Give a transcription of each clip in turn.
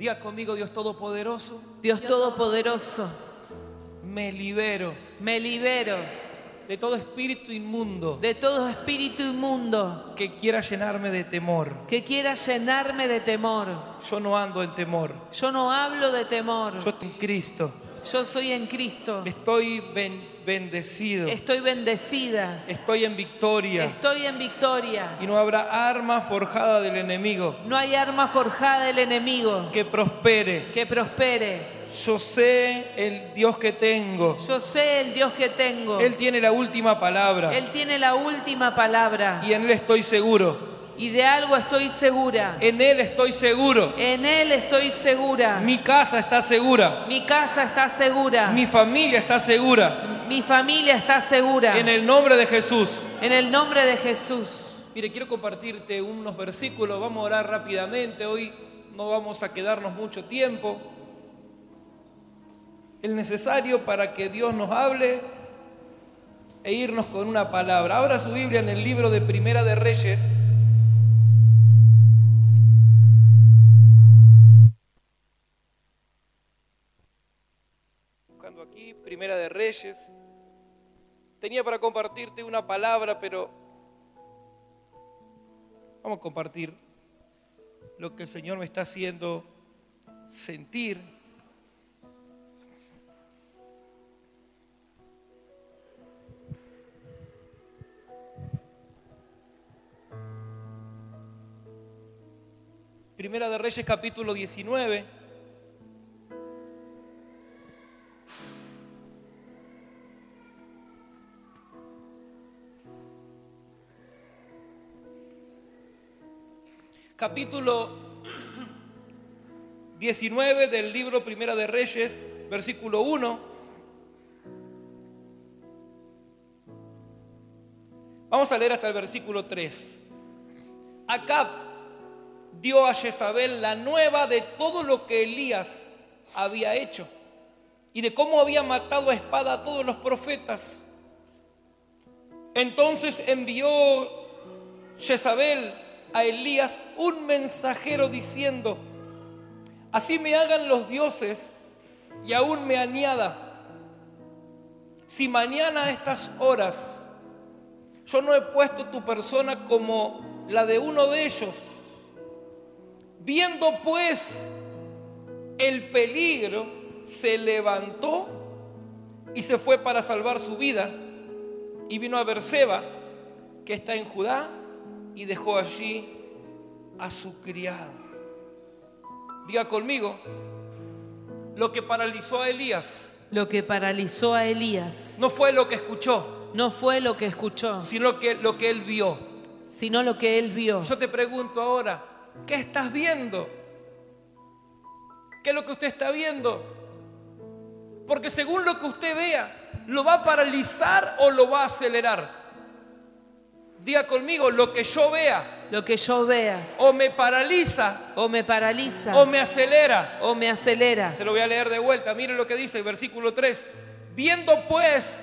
Diga conmigo, Dios Todopoderoso, Dios Todopoderoso, me libero me libero de todo espíritu inmundo de todo espíritu inmundo que quiera llenarme de temor. que quiera llenarme de temor. Yo no ando en temor. Yo no hablo de temor. Yo estoy en Cristo. Yo soy en Cristo. Estoy ben- bendecido. Estoy bendecida. Estoy en victoria. Estoy en victoria. Y no habrá arma forjada del enemigo No hay arma forjada del enemigo que prospere. que prospere. Yo sé el Dios que tengo. Yo sé el Dios que tengo. Él tiene la última palabra. Él tiene la última palabra. Y en Él estoy seguro. Y de algo estoy segura. En Él estoy seguro. En Él estoy segura. Mi casa está segura. Mi casa está segura. Mi familia está segura. Mi familia está segura. En el nombre de Jesús. En el nombre de Jesús. Mire, quiero compartirte unos versículos. Vamos a orar rápidamente. Hoy no vamos a quedarnos mucho tiempo. El necesario para que Dios nos hable e irnos con una palabra. Ahora su Biblia en el libro de Primera de Reyes. Buscando aquí Primera de Reyes. Tenía para compartirte una palabra, pero vamos a compartir lo que el Señor me está haciendo sentir. Primera de Reyes capítulo 19. Capítulo 19 del libro Primera de Reyes, versículo 1. Vamos a leer hasta el versículo 3. Acab dio a Jezabel la nueva de todo lo que Elías había hecho y de cómo había matado a espada a todos los profetas. Entonces envió Jezabel a Elías un mensajero diciendo, así me hagan los dioses y aún me añada. Si mañana a estas horas yo no he puesto tu persona como la de uno de ellos, viendo pues el peligro, se levantó y se fue para salvar su vida y vino a Berseba, que está en Judá, y dejó allí a su criado. Diga conmigo, lo que paralizó a Elías Lo que paralizó a Elías no fue lo que escuchó, no fue lo que escuchó, sino que lo que él vio. sino lo que él vio. Yo te pregunto ahora, ¿qué estás viendo? ¿Qué es lo que usted está viendo? Porque según lo que usted vea, ¿lo va a paralizar o lo va a acelerar? Diga conmigo, lo que yo vea Lo que yo vea o me paraliza o me paraliza o me acelera. o me acelera. Se lo voy a leer de vuelta. Mire lo que dice el versículo 3. Viendo pues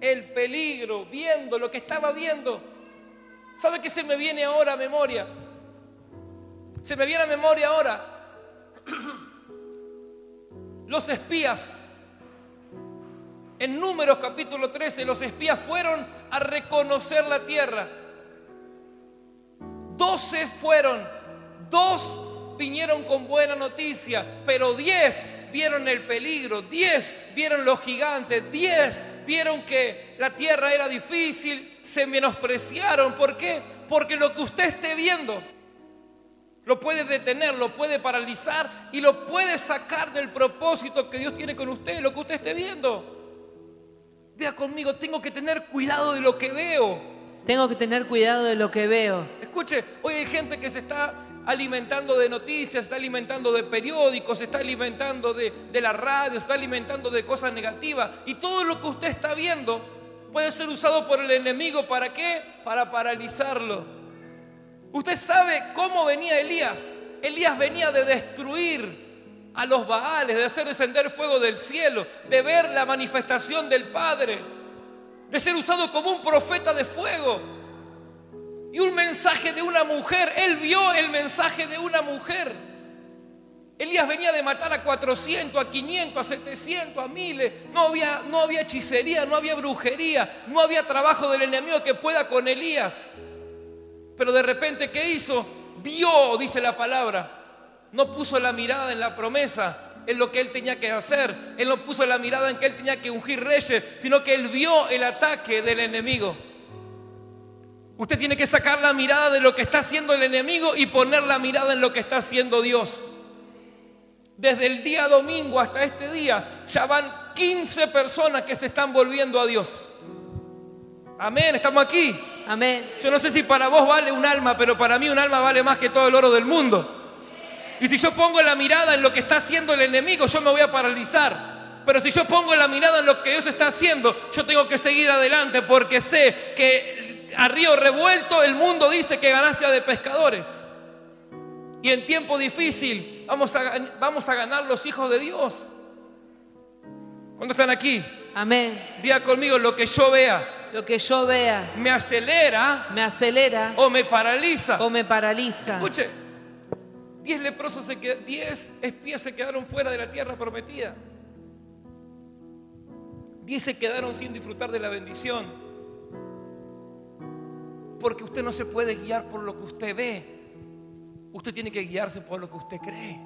el peligro, viendo lo que estaba viendo. ¿Sabe qué se me viene ahora a memoria? Se me viene a memoria ahora los espías. En Números capítulo 13, los espías fueron a reconocer la tierra. Doce fueron, dos vinieron con buena noticia, pero diez vieron el peligro, diez vieron los gigantes, diez vieron que la tierra era difícil, se menospreciaron. ¿Por qué? Porque lo que usted esté viendo lo puede detener, lo puede paralizar y lo puede sacar del propósito que Dios tiene con usted, lo que usted esté viendo. Diga conmigo, tengo que tener cuidado de lo que veo. Tengo que tener cuidado de lo que veo. Escuche, hoy hay gente que se está alimentando de noticias, se está alimentando de periódicos, se está alimentando de, de la radio, se está alimentando de cosas negativas. Y todo lo que usted está viendo puede ser usado por el enemigo. ¿Para qué? Para paralizarlo. Usted sabe cómo venía Elías. Elías venía de destruir a los Baales, de hacer descender fuego del cielo, de ver la manifestación del Padre, de ser usado como un profeta de fuego. Y un mensaje de una mujer, él vio el mensaje de una mujer. Elías venía de matar a 400, a 500, a 700, a miles. No había, no había hechicería, no había brujería, no había trabajo del enemigo que pueda con Elías. Pero de repente, ¿qué hizo? Vio, dice la palabra. No puso la mirada en la promesa, en lo que él tenía que hacer. Él no puso la mirada en que él tenía que ungir reyes, sino que él vio el ataque del enemigo. Usted tiene que sacar la mirada de lo que está haciendo el enemigo y poner la mirada en lo que está haciendo Dios. Desde el día domingo hasta este día ya van 15 personas que se están volviendo a Dios. Amén, estamos aquí. Amén. Yo no sé si para vos vale un alma, pero para mí un alma vale más que todo el oro del mundo. Y si yo pongo la mirada en lo que está haciendo el enemigo, yo me voy a paralizar. Pero si yo pongo la mirada en lo que Dios está haciendo, yo tengo que seguir adelante porque sé que a río revuelto el mundo dice que ganancia de pescadores. Y en tiempo difícil vamos a, vamos a ganar los hijos de Dios. ¿Cuándo están aquí? Amén. Diga conmigo lo que yo vea. Lo que yo vea Me acelera me acelera o me paraliza. o me paraliza. Escuche, 10 leprosos, se qued- 10 espías se quedaron fuera de la tierra prometida. 10 se quedaron sin disfrutar de la bendición. Porque usted no se puede guiar por lo que usted ve. Usted tiene que guiarse por lo que usted cree.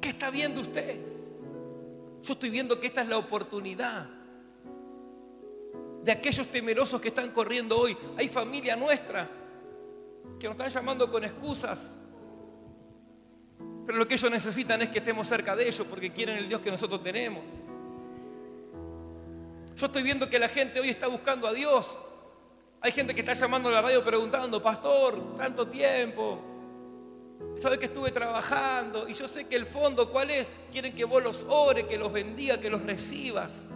¿Qué está viendo usted? Yo estoy viendo que esta es la oportunidad de aquellos temerosos que están corriendo hoy. Hay familia nuestra que nos están llamando con excusas. Pero lo que ellos necesitan es que estemos cerca de ellos porque quieren el Dios que nosotros tenemos. Yo estoy viendo que la gente hoy está buscando a Dios. Hay gente que está llamando a la radio preguntando, pastor, tanto tiempo. ¿Sabe que estuve trabajando? Y yo sé que el fondo, ¿cuál es? Quieren que vos los ores, que los bendiga, que los recibas.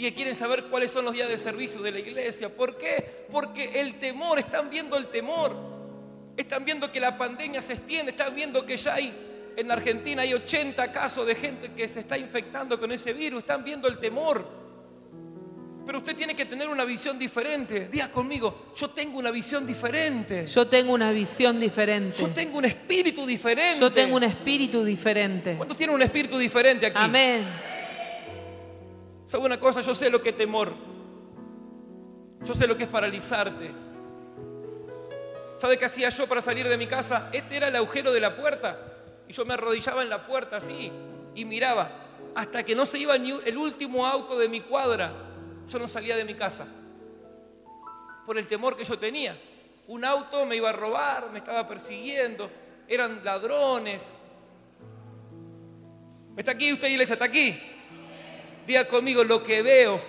Y que quieren saber cuáles son los días de servicio de la iglesia. ¿Por qué? Porque el temor, están viendo el temor. Están viendo que la pandemia se extiende, están viendo que ya hay, en Argentina hay 80 casos de gente que se está infectando con ese virus, están viendo el temor. Pero usted tiene que tener una visión diferente. Diga conmigo, yo tengo una visión diferente. Yo tengo una visión diferente. Yo tengo un espíritu diferente. Yo tengo un espíritu diferente. ¿Cuántos tienen un espíritu diferente aquí? Amén. ¿Sabe una cosa? Yo sé lo que es temor. Yo sé lo que es paralizarte. ¿Sabe qué hacía yo para salir de mi casa? Este era el agujero de la puerta. Y yo me arrodillaba en la puerta así y miraba. Hasta que no se iba ni el último auto de mi cuadra, yo no salía de mi casa. Por el temor que yo tenía. Un auto me iba a robar, me estaba persiguiendo, eran ladrones. ¿Está aquí usted, iglesia? ¿Está aquí? Diga conmigo, lo que veo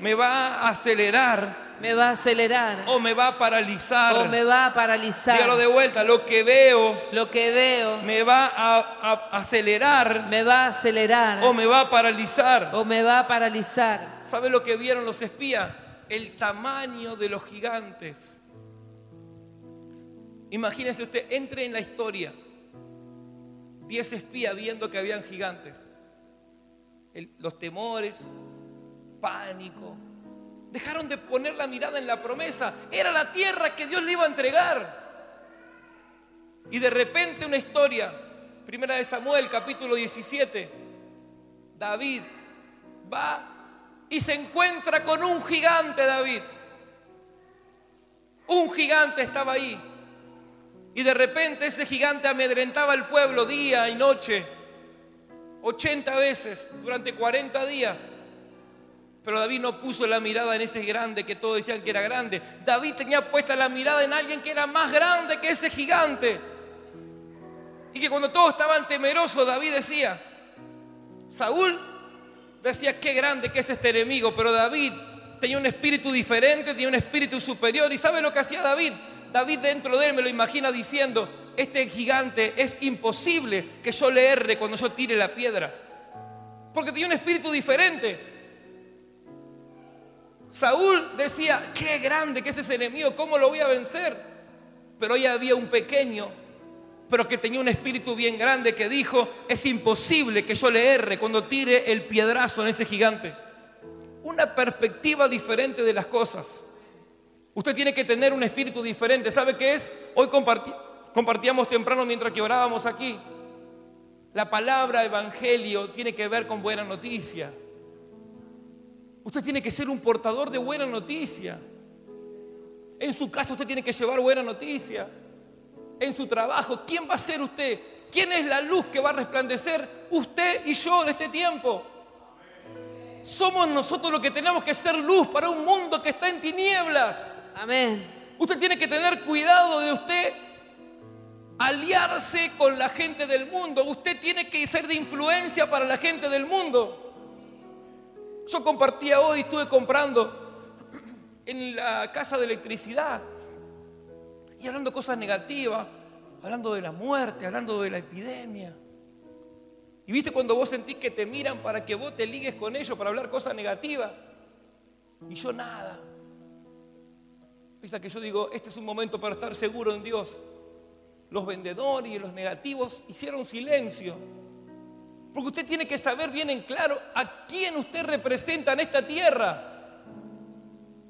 me va a acelerar Me va a acelerar o me va a paralizar. o me va a paralizar. Dígalo de vuelta, lo que veo Lo que veo me va a, a acelerar me va a acelerar o me va a paralizar. o me va a paralizar. ¿Sabe lo que vieron los espías? El tamaño de los gigantes. Imagínese usted, entre en la historia. Diez espías viendo que habían gigantes. Los temores, pánico. Dejaron de poner la mirada en la promesa. Era la tierra que Dios le iba a entregar. Y de repente una historia. Primera de Samuel, capítulo 17. David va y se encuentra con un gigante, David. Un gigante estaba ahí. Y de repente ese gigante amedrentaba al pueblo día y noche. 80 veces durante 40 días. Pero David no puso la mirada en ese grande que todos decían que era grande. David tenía puesta la mirada en alguien que era más grande que ese gigante. Y que cuando todos estaban temerosos, David decía, Saúl decía, qué grande que es este enemigo, pero David tenía un espíritu diferente, tenía un espíritu superior. ¿Y sabe lo que hacía David? David dentro de él me lo imagina diciendo, este gigante es imposible que yo le erre cuando yo tire la piedra. Porque tenía un espíritu diferente. Saúl decía, qué grande que es ese enemigo, ¿cómo lo voy a vencer? Pero ahí había un pequeño, pero que tenía un espíritu bien grande que dijo, es imposible que yo le erre cuando tire el piedrazo en ese gigante. Una perspectiva diferente de las cosas. Usted tiene que tener un espíritu diferente. ¿Sabe qué es? Hoy compartí, compartíamos temprano mientras que orábamos aquí. La palabra evangelio tiene que ver con buena noticia. Usted tiene que ser un portador de buena noticia. En su casa usted tiene que llevar buena noticia. En su trabajo, ¿quién va a ser usted? ¿Quién es la luz que va a resplandecer? Usted y yo en este tiempo. Somos nosotros los que tenemos que ser luz para un mundo que está en tinieblas. Amén. Usted tiene que tener cuidado de usted aliarse con la gente del mundo. Usted tiene que ser de influencia para la gente del mundo. Yo compartía hoy, estuve comprando en la casa de electricidad y hablando cosas negativas, hablando de la muerte, hablando de la epidemia. Y viste cuando vos sentís que te miran para que vos te ligues con ellos para hablar cosas negativas. Y yo nada. Viste que yo digo, este es un momento para estar seguro en Dios. Los vendedores y los negativos hicieron silencio. Porque usted tiene que saber bien en claro a quién usted representa en esta tierra.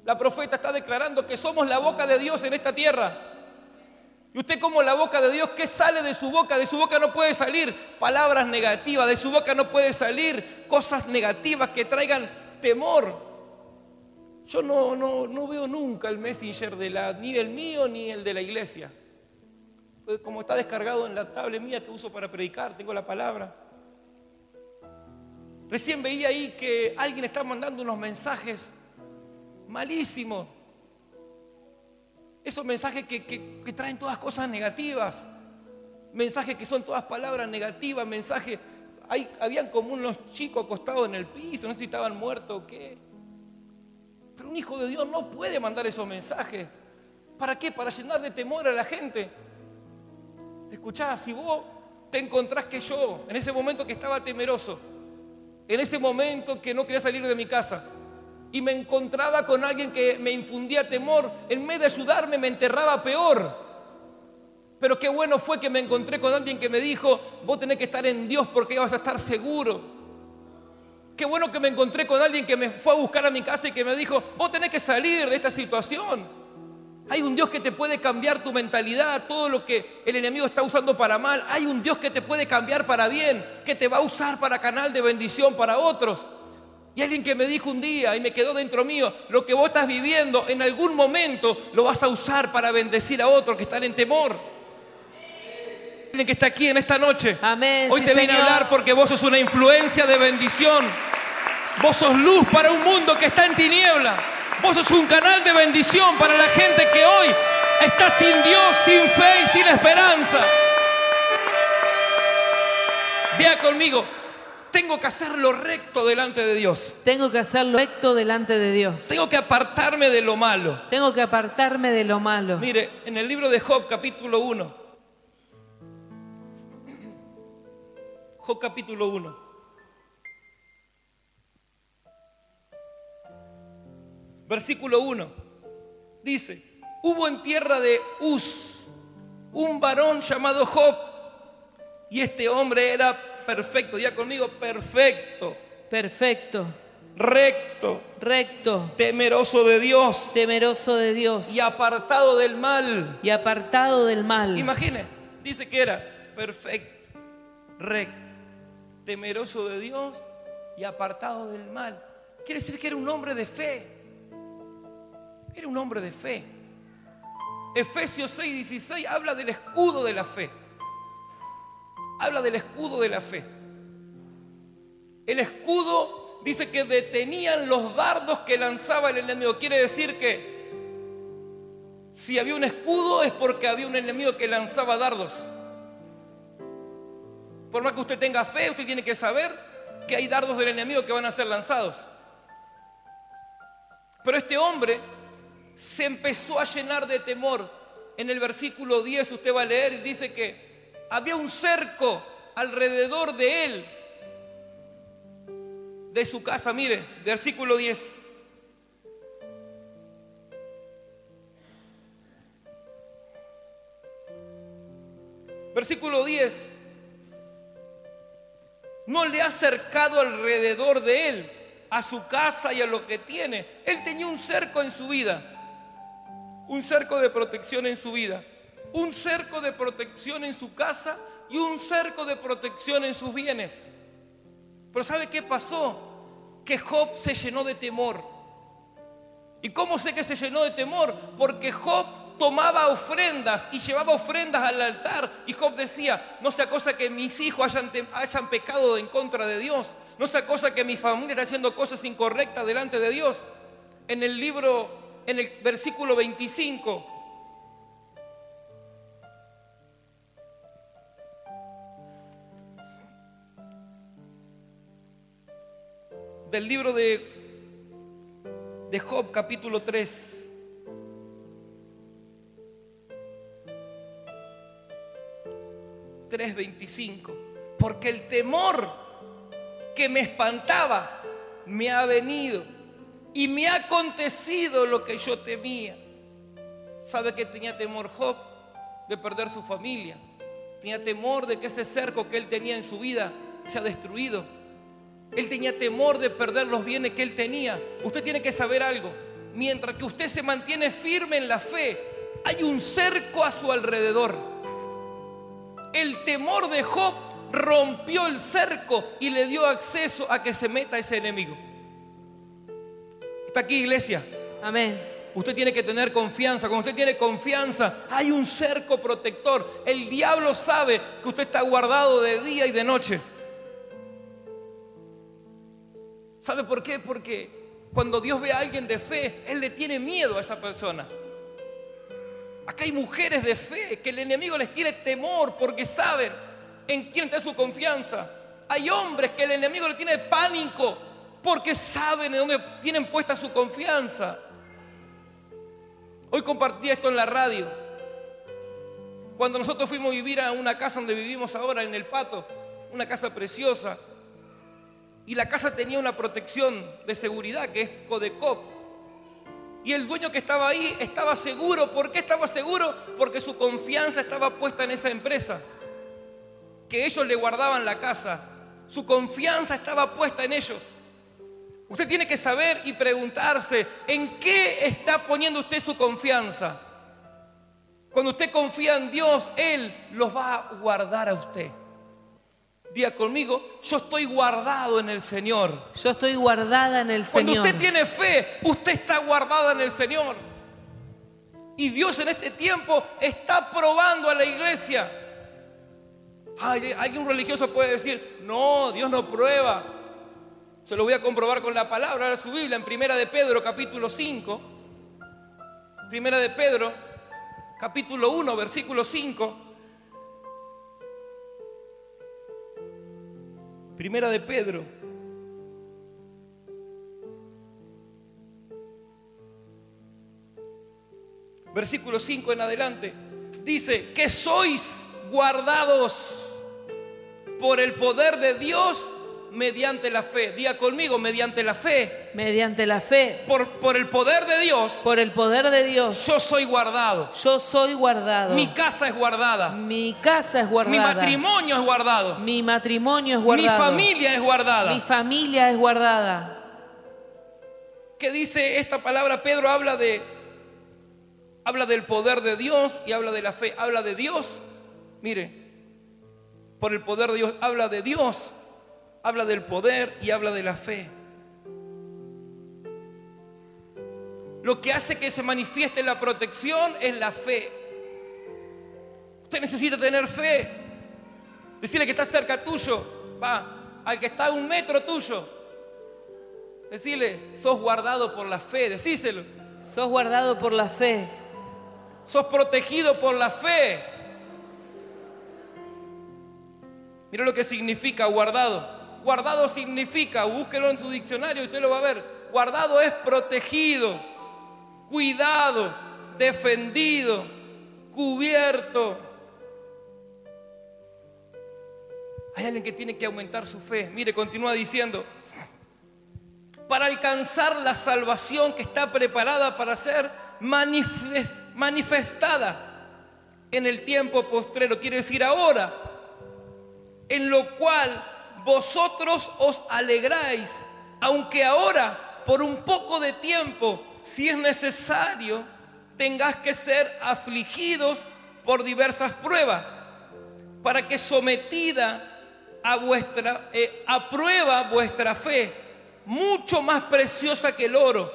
La profeta está declarando que somos la boca de Dios en esta tierra. Y usted como la boca de Dios, ¿qué sale de su boca? De su boca no puede salir palabras negativas, de su boca no puede salir cosas negativas que traigan temor. Yo no, no, no veo nunca el messenger de la, ni el mío ni el de la iglesia. Pues como está descargado en la tablet mía que uso para predicar, tengo la palabra. Recién veía ahí que alguien está mandando unos mensajes malísimos esos mensajes que, traen todas cosas negativas. Mensajes que son todas palabras negativas. Mensajes. Hay, habían como unos chicos acostados en el piso. No sé si estaban muertos o qué. Pero un hijo de Dios no puede mandar esos mensajes. ¿Para qué? Para llenar de temor a la gente. Escuchá, si vos te encontrás que yo, en ese momento que estaba temeroso, en ese momento que no quería salir de mi casa, y me encontraba con alguien que me infundía temor, en vez de ayudarme me enterraba peor. Pero qué bueno fue que me encontré con alguien que me dijo, vos tenés que estar en Dios porque vas a estar seguro. Qué bueno que me encontré con alguien que me fue a buscar a mi casa y que me dijo, vos tenés que salir de esta situación. Hay un Dios que te puede cambiar tu mentalidad, todo lo que el enemigo está usando para mal. Hay un Dios que te puede cambiar para bien, que te va a usar para canal de bendición para otros. Y alguien que me dijo un día y me quedó dentro mío, lo que vos estás viviendo en algún momento lo vas a usar para bendecir a otros que están en temor. Que está aquí en esta noche. Amén. Hoy te vine a hablar porque vos sos una influencia de bendición. Vos sos luz para un mundo que está en tiniebla. Vos sos un canal de bendición para la gente que hoy está sin Dios, sin fe y sin esperanza. Vea conmigo, tengo que hacerlo recto delante de Dios. Tengo que hacerlo recto delante de Dios. Tengo que apartarme de lo malo. Tengo que apartarme de lo malo. Mire, en el libro de Job capítulo 1. Job capítulo 1. Versículo 1. Dice, hubo en tierra de Uz un varón llamado Job y este hombre era perfecto. Diga conmigo, perfecto. Perfecto. Recto. Recto. Temeroso de Dios. Temeroso de Dios. Y apartado del mal. Y apartado del mal. Imagine, dice que era perfecto, recto, temeroso de Dios y apartado del mal. Quiere decir que era un hombre de fe. Era un hombre de fe. Efesios 6, 16 habla del escudo de la fe habla del escudo de la fe. El escudo dice que detenían los dardos que lanzaba el enemigo. Quiere decir que si había un escudo es porque había un enemigo que lanzaba dardos. Por más que usted tenga fe, usted tiene que saber que hay dardos del enemigo que van a ser lanzados. Pero este hombre se empezó a llenar de temor. En el versículo 10 usted va a leer y dice que había un cerco alrededor de él, de su casa. Mire, versículo 10. Versículo 10. No le ha cercado alrededor de él, a su casa y a lo que tiene. Él tenía un cerco en su vida, un cerco de protección en su vida. un cerco de protección en su casa y un cerco de protección en sus bienes. Pero ¿sabe qué pasó? Que Job se llenó de temor. ¿Y cómo sé que se llenó de temor? Porque Job tomaba ofrendas y llevaba ofrendas al altar. Y Job decía, no sea cosa que mis hijos hayan, hayan pecado en contra de Dios. No sea cosa que mi familia esté haciendo cosas incorrectas delante de Dios. En el libro, en el versículo 25, del libro de, de Job capítulo 3. ...3.25... Porque el temor que me espantaba me ha venido y me ha acontecido lo que yo temía. ¿Sabe que tenía temor Job de perder su familia? Tenía temor de que ese cerco que él tenía en su vida sea destruido. Él tenía temor de perder los bienes que él tenía. Usted tiene que saber algo. Mientras que usted se mantiene firme en la fe, hay un cerco a su alrededor. El temor de Job rompió el cerco y le dio acceso a que se meta ese enemigo. Está aquí, iglesia. Amén. Usted tiene que tener confianza. Cuando usted tiene confianza, hay un cerco protector. El diablo sabe que usted está guardado de día y de noche. ¿Sabe por qué? Porque cuando Dios ve a alguien de fe, Él le tiene miedo a esa persona. Acá hay mujeres de fe que el enemigo les tiene temor porque saben en quién está su confianza. Hay hombres que el enemigo le tiene pánico porque saben en dónde tienen puesta su confianza. Hoy compartí esto en la radio. Cuando nosotros fuimos a vivir a una casa donde vivimos ahora, en el Pato, una casa preciosa, y la casa tenía una protección de seguridad que es Codecop. Y el dueño que estaba ahí estaba seguro. ¿Por qué estaba seguro? Porque su confianza estaba puesta en esa empresa. Que ellos le guardaban la casa. Su confianza estaba puesta en ellos. Usted tiene que saber y preguntarse, ¿en qué está poniendo usted su confianza? Cuando usted confía en Dios, Él los va a guardar a usted. Día conmigo, yo estoy guardado en el Señor. Yo estoy guardada en el Cuando Señor. usted tiene fe, usted está guardada en el Señor. Y Dios en este tiempo está probando a la iglesia. Ay, alguien religioso puede decir, no, Dios no prueba. Se lo voy a comprobar con la palabra. Ahora su Biblia en Primera de Pedro, capítulo 5. Primera de Pedro, capítulo 1, versículo 5. Primera de Pedro. Versículo 5 en adelante. Dice que sois guardados por el poder de Dios mediante la fe. Diga conmigo, mediante la fe. Mediante la fe. Por, por el poder de Dios, Por el poder de Dios. yo soy guardado. Yo soy guardado. Mi casa es guardada. Mi casa es guardada. Mi matrimonio es guardado. Mi matrimonio es Mi guardado. familia es guardada. Mi familia es guardada. ¿Qué dice esta palabra? Pedro habla de habla del poder de Dios y habla de la fe. Habla de Dios. Mire, por el poder de Dios habla de Dios, habla del poder y habla de la fe. Lo que hace que se manifieste la protección es la fe. Usted necesita tener fe. Decirle que está cerca tuyo, va, al que está a un metro tuyo. Decirle, sos guardado por la fe, decíselo. Sos guardado por la fe. Sos protegido por la fe. Mira lo que significa guardado. Guardado significa, búsquelo en su diccionario usted lo va a ver. Guardado es protegido, cuidado, defendido, cubierto. Hay alguien que tiene que aumentar su fe. Mire, continúa diciendo, para alcanzar la salvación que está preparada para ser manifes- manifestada en el tiempo postrero, quiere decir ahora, en lo cual vosotros os alegráis, aunque ahora, por un poco de tiempo, si es necesario, tengas que ser afligidos por diversas pruebas, para que sometida a vuestra eh, a prueba vuestra fe, mucho más preciosa que el oro,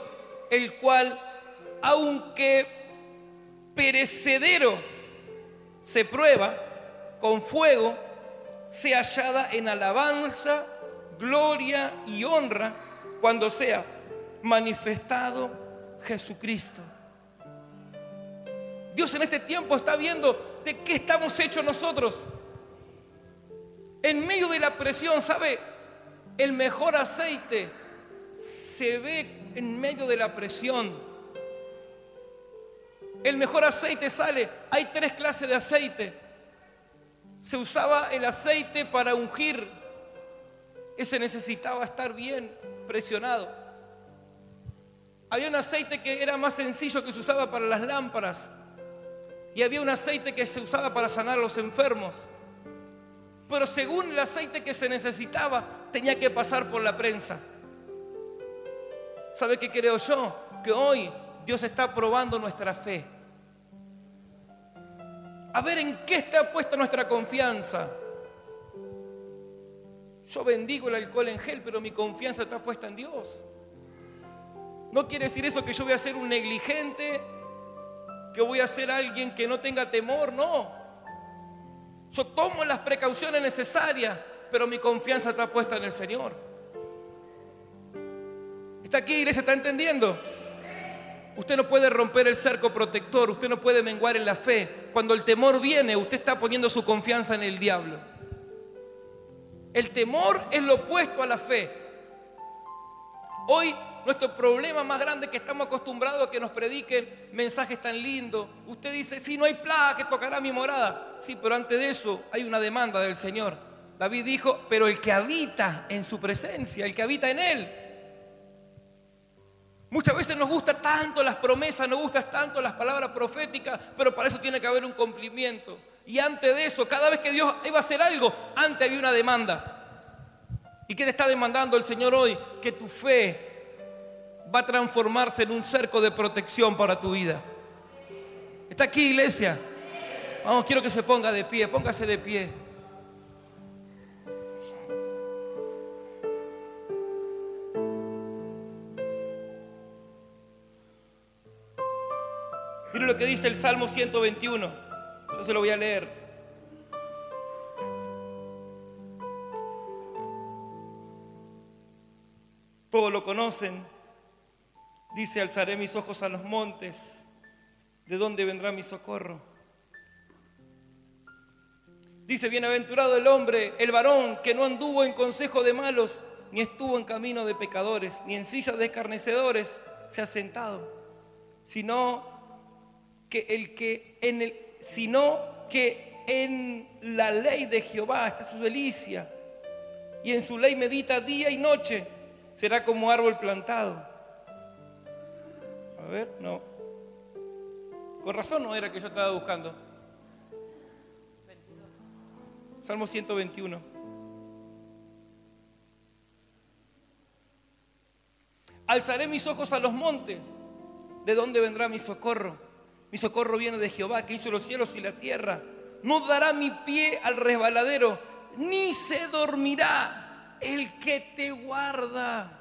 el cual aunque perecedero se prueba con fuego, se hallada en alabanza, gloria y honra cuando sea manifestado Jesucristo. Dios en este tiempo está viendo de qué estamos hechos nosotros. En medio de la presión, ¿sabe? El mejor aceite se ve en medio de la presión. El mejor aceite sale. Hay tres clases de aceite. Se usaba el aceite para ungir. Ese necesitaba estar bien presionado. Había un aceite que era más sencillo que se usaba para las lámparas. Y había un aceite que se usaba para sanar a los enfermos. Pero según el aceite que se necesitaba, tenía que pasar por la prensa. ¿Sabe qué creo yo? Que hoy Dios está probando nuestra fe. A ver en qué está puesta nuestra confianza. Yo bendigo el alcohol en gel, pero mi confianza está puesta en Dios. No quiere decir eso que yo voy a ser un negligente, que voy a ser alguien que no tenga temor, no. Yo tomo las precauciones necesarias, pero mi confianza está puesta en el Señor. ¿Está aquí, iglesia? ¿Está entendiendo? Usted no puede romper el cerco protector, usted no puede menguar en la fe. Cuando el temor viene, usted está poniendo su confianza en el diablo. El temor es lo opuesto a la fe. Hoy nuestro problema más grande es que estamos acostumbrados a que nos prediquen mensajes tan lindos. Usted dice, si no hay plaga que tocará mi morada. Sí, pero antes de eso hay una demanda del Señor. David dijo, pero el que habita en su presencia, el que habita en él. Muchas veces nos gustan tanto las promesas, nos gustan tanto las palabras proféticas, pero para eso tiene que haber un cumplimiento. Y antes de eso, cada vez que Dios iba a hacer algo, antes había una demanda. ¿Y qué te está demandando el Señor hoy? Que tu fe va a transformarse en un cerco de protección para tu vida. ¿Está aquí, iglesia? Vamos, quiero que se ponga de pie, póngase de pie. Mire lo que dice el Salmo 121. Yo se lo voy a leer. Todos lo conocen. Dice, alzaré mis ojos a los montes, ¿de dónde vendrá mi socorro? Dice, bienaventurado el hombre, el varón, que no anduvo en consejo de malos, ni estuvo en camino de pecadores, ni en silla de escarnecedores se ha sentado, sino que el que en el, sino que en la ley de Jehová está su delicia, y en su ley medita día y noche, será como árbol plantado a ver, no. Con razón no era que yo estaba buscando. Salmo 121. Alzaré mis ojos a los montes. ¿De dónde vendrá mi socorro? Mi socorro viene de Jehová, que hizo los cielos y la tierra. No dará mi pie al resbaladero, ni se dormirá el que te guarda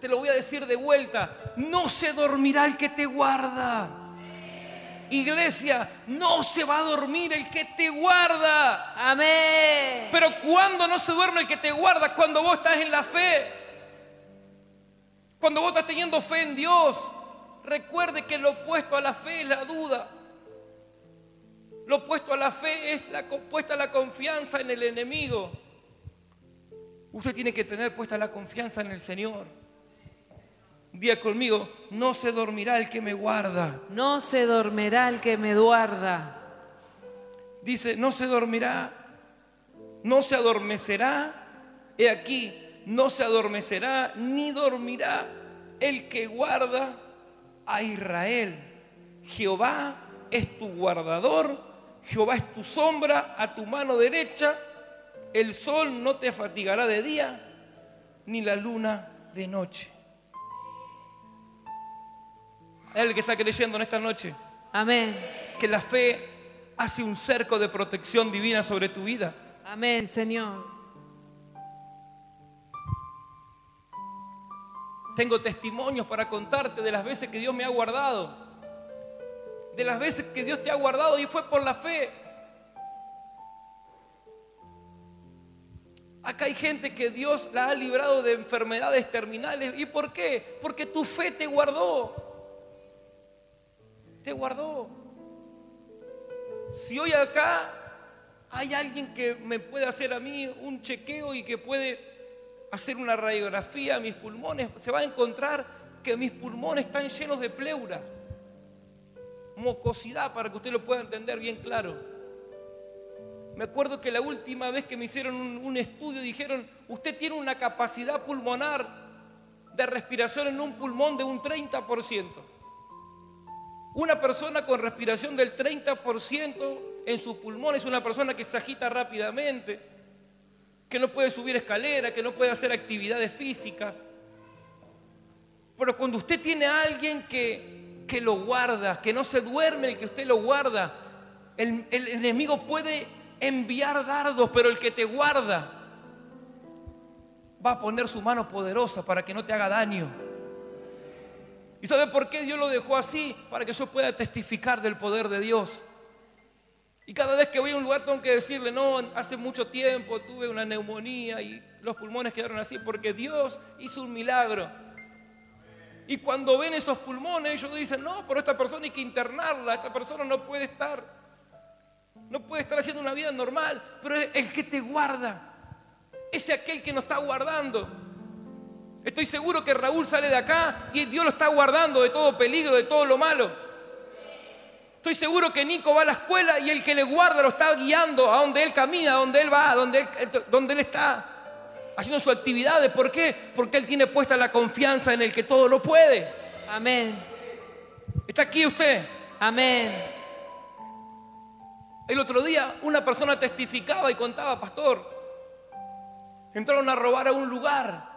te lo voy a decir de vuelta, no se dormirá el que te guarda. Iglesia, no se va a dormir el que te guarda. Amén. Pero cuando no se duerme el que te guarda, cuando vos estás en la fe, cuando vos estás teniendo fe en Dios, recuerde que lo opuesto a la fe es la duda. Lo opuesto a la fe es la puesta la confianza en el enemigo. Usted tiene que tener puesta la confianza en el Señor. Día conmigo, no se dormirá el que me guarda. No se dormirá el que me guarda. Dice, no se dormirá, no se adormecerá. He aquí, no se adormecerá ni dormirá el que guarda a Israel. Jehová es tu guardador, Jehová es tu sombra a tu mano derecha. El sol no te fatigará de día, ni la luna de noche el que está creyendo en esta noche. Amén. que la fe hace un cerco de protección divina sobre tu vida. Amén, Señor. Tengo testimonios para contarte de las veces que Dios me ha guardado. De las veces que Dios te ha guardado y fue por la fe. Acá hay gente que Dios la ha librado de enfermedades terminales. ¿Y por qué? Porque tu fe te guardó. Te guardó. Si hoy acá hay alguien que me puede hacer a mí un chequeo y que puede hacer una radiografía a mis pulmones, se va a encontrar que mis pulmones están llenos de pleura, mucosidad, para que usted lo pueda entender bien claro. Me acuerdo que la última vez que me hicieron un, estudio dijeron, usted tiene una capacidad pulmonar de respiración en un pulmón de un 30%. Una persona con respiración del 30% en su pulmón es una persona que se agita rápidamente, que no puede subir escalera, que no puede hacer actividades físicas. Pero cuando usted tiene a alguien que, que lo guarda, que no se duerme, el que usted lo guarda, el, el enemigo puede enviar dardos, pero el que te guarda va a poner su mano poderosa para que no te haga daño. ¿Y sabe por qué Dios lo dejó así? Para que yo pueda testificar del poder de Dios. Y cada vez que voy a un lugar tengo que decirle, no, hace mucho tiempo tuve una neumonía y los pulmones quedaron así porque Dios hizo un milagro. Y cuando ven esos pulmones, ellos dicen, no, pero esta persona hay que internarla, esta persona no puede estar, no puede estar haciendo una vida normal, pero es el que te guarda, es aquel que nos está guardando. Estoy seguro que Raúl sale de acá y Dios lo está guardando de todo peligro, de todo lo malo. Estoy seguro que Nico va a la escuela y el que le guarda lo está guiando a donde él camina, a donde él va, a donde él, donde él está haciendo sus actividades. ¿Por qué? Porque él tiene puesta la confianza en el que todo lo puede. Amén. ¿Está aquí usted? Amén. El otro día una persona testificaba y contaba, pastor, entraron a robar a un lugar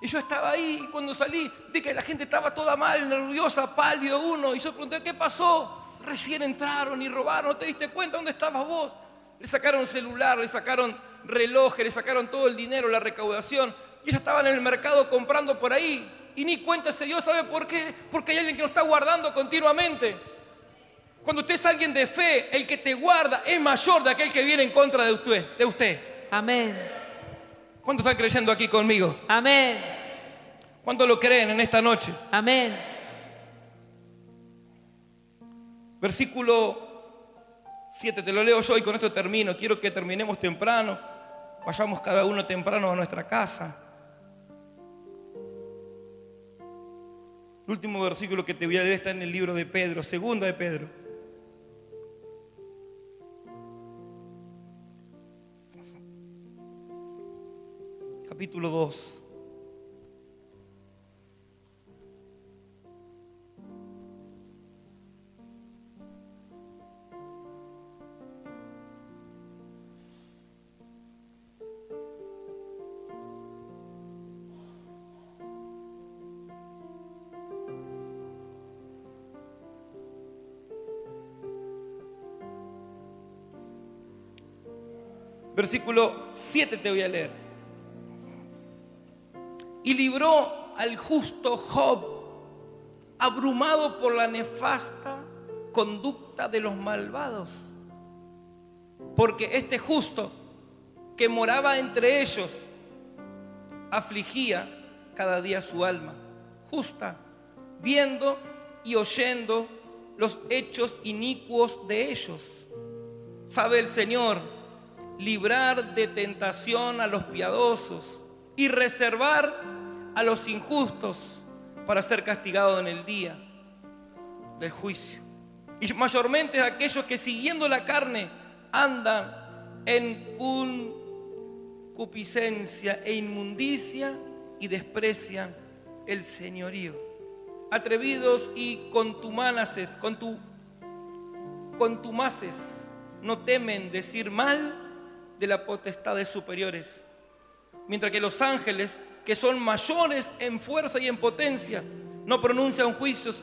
y yo estaba ahí y cuando salí vi que la gente estaba toda mal, nerviosa, pálido uno. Y yo pregunté, ¿qué pasó? Recién entraron y robaron, ¿no te diste cuenta? ¿Dónde estabas vos? Le sacaron celular, le sacaron relojes, le sacaron todo el dinero, la recaudación. Y ellos estaban en el mercado comprando por ahí. Y ni cuenta se dio, ¿sabe por qué? Porque hay alguien que lo está guardando continuamente. Cuando usted es alguien de fe, el que te guarda es mayor de aquel que viene en contra de usted. De usted. Amén. ¿Cuántos están creyendo aquí conmigo? Amén. ¿Cuántos lo creen en esta noche? Amén. Versículo 7, te lo leo yo y con esto termino. Quiero que terminemos temprano, vayamos cada uno temprano a nuestra casa. El último versículo que te voy a leer está en el libro de Pedro, segunda de Pedro. capítulo 2. Versículo 7 te voy a leer y libró al justo Job, abrumado por la nefasta conducta de los malvados. Porque este justo que moraba entre ellos afligía cada día su alma justa, viendo y oyendo los hechos inicuos de ellos. Sabe el Señor librar de tentación a los piadosos y reservar a los injustos para ser castigados en el día del juicio. Y mayormente aquellos que siguiendo la carne andan en concupiscencia e inmundicia y desprecian el señorío. Atrevidos y contumaces, contu, contumaces, no temen decir mal de las potestades superiores mientras que los ángeles, que son mayores en fuerza y en potencia, no pronuncian juicios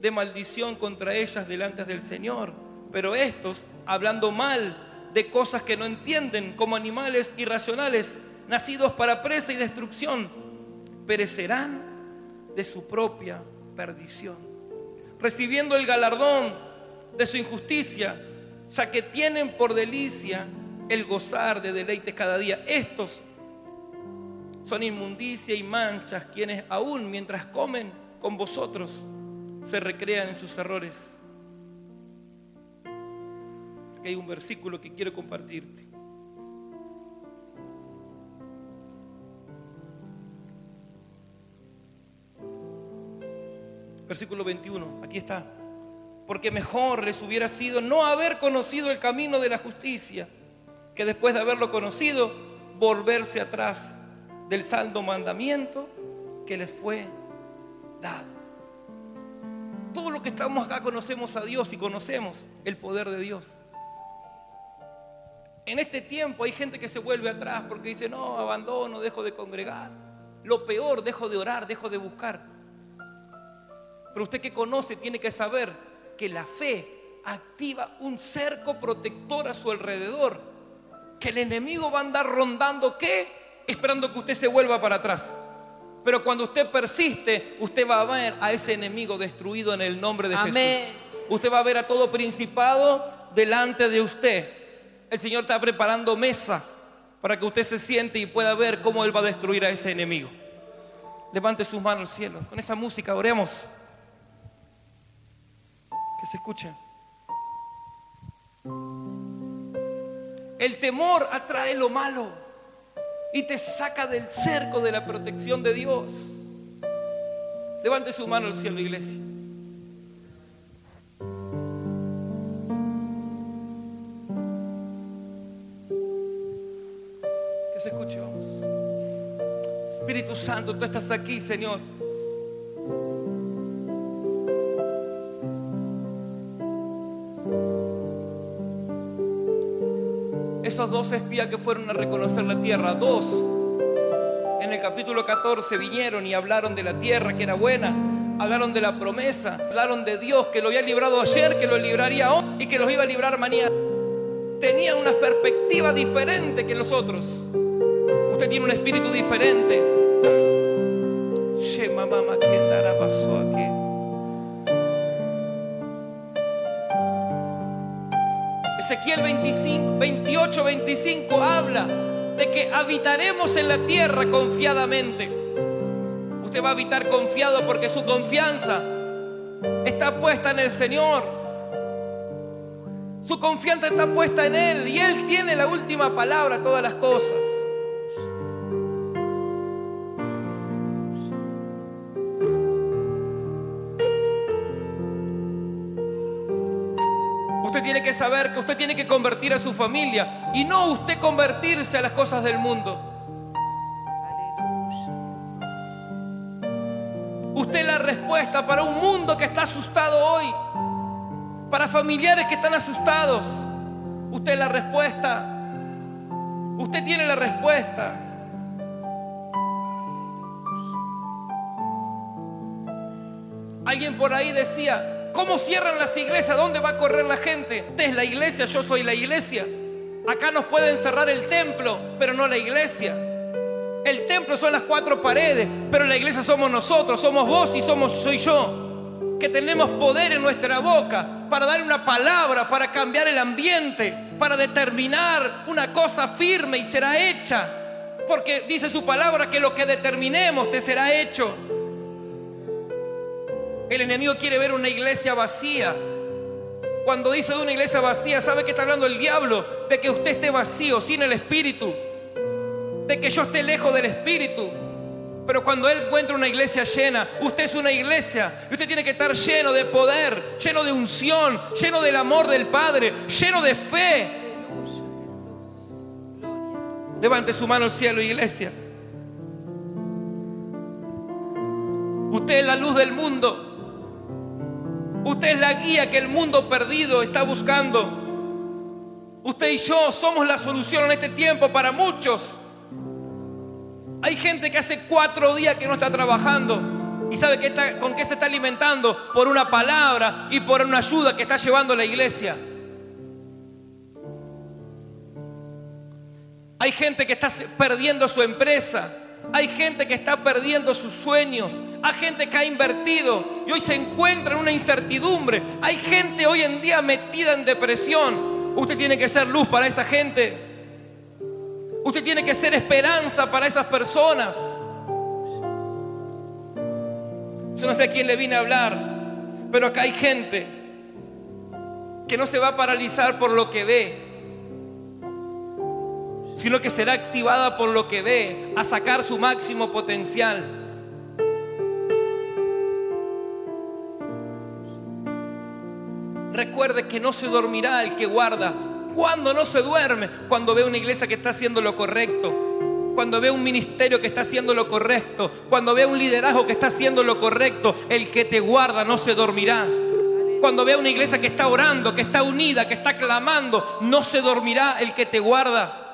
de maldición contra ellas delante del Señor. Pero estos, hablando mal de cosas que no entienden, como animales irracionales, nacidos para presa y destrucción, perecerán de su propia perdición, recibiendo el galardón de su injusticia, ya que tienen por delicia el gozar de deleites cada día. Estos son inmundicia y manchas quienes aún mientras comen con vosotros se recrean en sus errores. Aquí hay un versículo que quiero compartirte. Versículo 21, aquí está. Porque mejor les hubiera sido no haber conocido el camino de la justicia, que después de haberlo conocido, volverse atrás del saldo mandamiento que les fue dado. Todo lo que estamos acá conocemos a Dios y conocemos el poder de Dios. En este tiempo hay gente que se vuelve atrás porque dice, no, abandono, dejo de congregar. Lo peor, dejo de orar, dejo de buscar. Pero usted que conoce tiene que saber que la fe activa un cerco protector a su alrededor. Que el enemigo va a andar rondando, ¿qué? Esperando que usted se vuelva para atrás. Pero cuando usted persiste, usted va a ver a ese enemigo destruido en el nombre de Jesús. Usted va a ver a todo principado delante de usted. El Señor está preparando mesa para que usted se siente y pueda ver cómo Él va a destruir a ese enemigo. Levante sus manos al cielo. Con esa música oremos. Que se escuche. El temor atrae lo malo y te saca del cerco de la protección de Dios. Levante su mano al cielo, iglesia. Que se escuche, vamos. Espíritu Santo, tú estás aquí, Señor. Esos dos espías que fueron a reconocer la tierra, dos, en el capítulo 14 vinieron y hablaron de la tierra que era buena, hablaron de la promesa, hablaron de Dios que lo había librado ayer, que lo libraría hoy y que los iba a librar mañana. Tenían una perspectiva diferente que los otros. Usted tiene un espíritu diferente. Che, mamá, ¿qué pasó aquí? Ezequiel 25, 28, 25 habla de que habitaremos en la tierra confiadamente. Usted va a habitar confiado porque su confianza está puesta en el Señor. Su confianza está puesta en Él y Él tiene la última palabra todas las cosas. Tiene que saber que usted tiene que convertir a su familia y no usted convertirse a las cosas del mundo. Usted es la respuesta para un mundo que está asustado hoy, para familiares que están asustados. Usted es la respuesta. Usted tiene la respuesta. Alguien por ahí decía, ¿Cómo cierran las iglesias? ¿Dónde va a correr la gente? Usted es la iglesia, yo soy la iglesia. Acá nos pueden cerrar el templo, pero no la iglesia. El templo son las cuatro paredes, pero la iglesia somos nosotros, somos vos y somos soy yo. Que tenemos poder en nuestra boca para dar una palabra, para cambiar el ambiente, para determinar una cosa firme y será hecha. Porque dice su palabra que lo que determinemos te será hecho. El enemigo quiere ver una iglesia vacía. Cuando dice de una iglesia vacía, ¿sabe que está hablando el diablo? De que usted esté vacío, sin el Espíritu. De que yo esté lejos del Espíritu. Pero cuando Él encuentra una iglesia llena, usted es una iglesia y usted tiene que estar lleno de poder, lleno de unción, lleno del amor del Padre, lleno de fe. Levante su mano al cielo, iglesia. Usted es la luz del mundo. Usted es la guía que el mundo perdido está buscando. Usted y yo somos la solución en este tiempo para muchos. Hay gente que hace cuatro días que no está trabajando. ¿Y sabe qué está- con qué se está alimentando? Por una palabra y por una ayuda que está llevando la iglesia. Hay gente que está perdiendo su empresa. Hay gente que está perdiendo sus sueños. Hay gente que ha invertido y hoy se encuentra en una incertidumbre. Hay gente hoy en día metida en depresión. Usted tiene que ser luz para esa gente. Usted tiene que ser esperanza para esas personas. Yo no sé a quién le vine a hablar, pero acá hay gente que no se va a paralizar por lo que ve, sino que será activada por lo que ve, a sacar su máximo potencial. Recuerde que no se dormirá el que guarda. ¿Cuándo no se duerme? Cuando ve una iglesia que está haciendo lo correcto. Cuando ve un ministerio que está haciendo lo correcto. Cuando ve un liderazgo que está haciendo lo correcto. El que te guarda no se dormirá. Cuando ve una iglesia que está orando, que está unida, que está clamando, no se dormirá el que te guarda.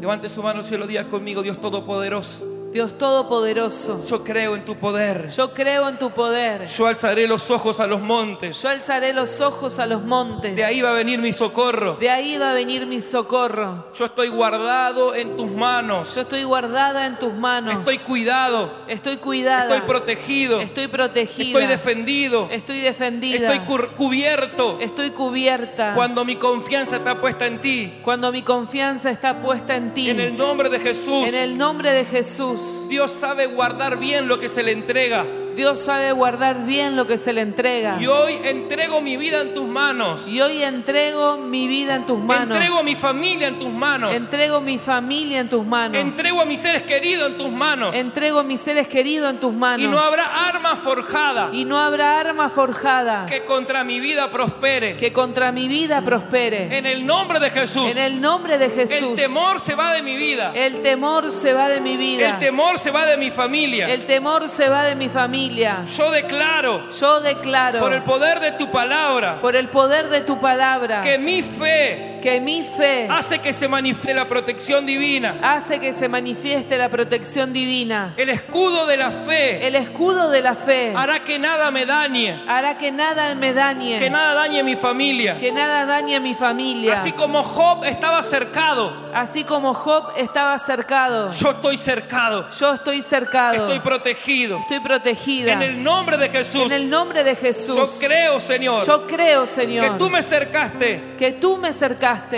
Levante su mano y lo diga conmigo, Dios Todopoderoso. Dios Todopoderoso, Yo creo en tu poder. yo creo en tu poder. Yo alzaré los ojos a los montes. Yo alzaré los ojos a los montes. De ahí va a venir mi socorro. De ahí va a venir mi socorro. Yo estoy guardado en tus manos. Yo estoy guardada en tus manos. Estoy cuidado. Estoy cuidada. Estoy protegido. Estoy protegida. Estoy defendido. Estoy defendida. Estoy cubierto. Estoy cubierta. Cuando mi confianza está puesta en ti. Cuando mi confianza está puesta en ti. En el nombre de Jesús. En el nombre de Jesús. Dios sabe guardar bien lo que se le entrega. Dios sabe guardar bien lo que se le entrega. Y hoy entrego mi vida en tus manos. Y hoy entrego mi vida en tus manos. Entrego mi familia en tus manos. Entrego mi familia en tus manos. Entrego a mis seres queridos en tus manos. Entrego mis seres queridos en tus manos. Y no habrá arma forjada Y no habrá arma forjada que contra mi vida prospere. que contra mi vida prospere. En el nombre de Jesús. En el nombre de Jesús. El temor se va de mi vida. El temor se va de mi vida. El temor se va de mi familia. El temor se va de mi familia. Yo declaro Yo declaro por el poder de tu palabra por el poder de tu palabra que mi fe que mi fe hace que se manifieste la protección divina. hace que se manifieste la protección divina. El escudo de la fe El escudo de la fe hará que nada me dañe, hará que nada me dañe, que nada dañe mi familia. que nada dañe a mi familia. Así como Job estaba cercado, Así como Job estaba cercado, yo estoy cercado, yo estoy cercado, estoy protegido. estoy protegida. En el nombre de Jesús, En el nombre de Jesús, yo creo, Señor, yo creo, que Señor, tú me acercaste que tú me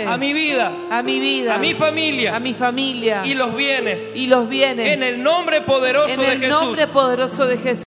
a mi vida, a mi vida, a mi familia a mi familia y los bienes. y los bienes. En el nombre poderoso en de el Jesús. nombre poderoso de Jesús.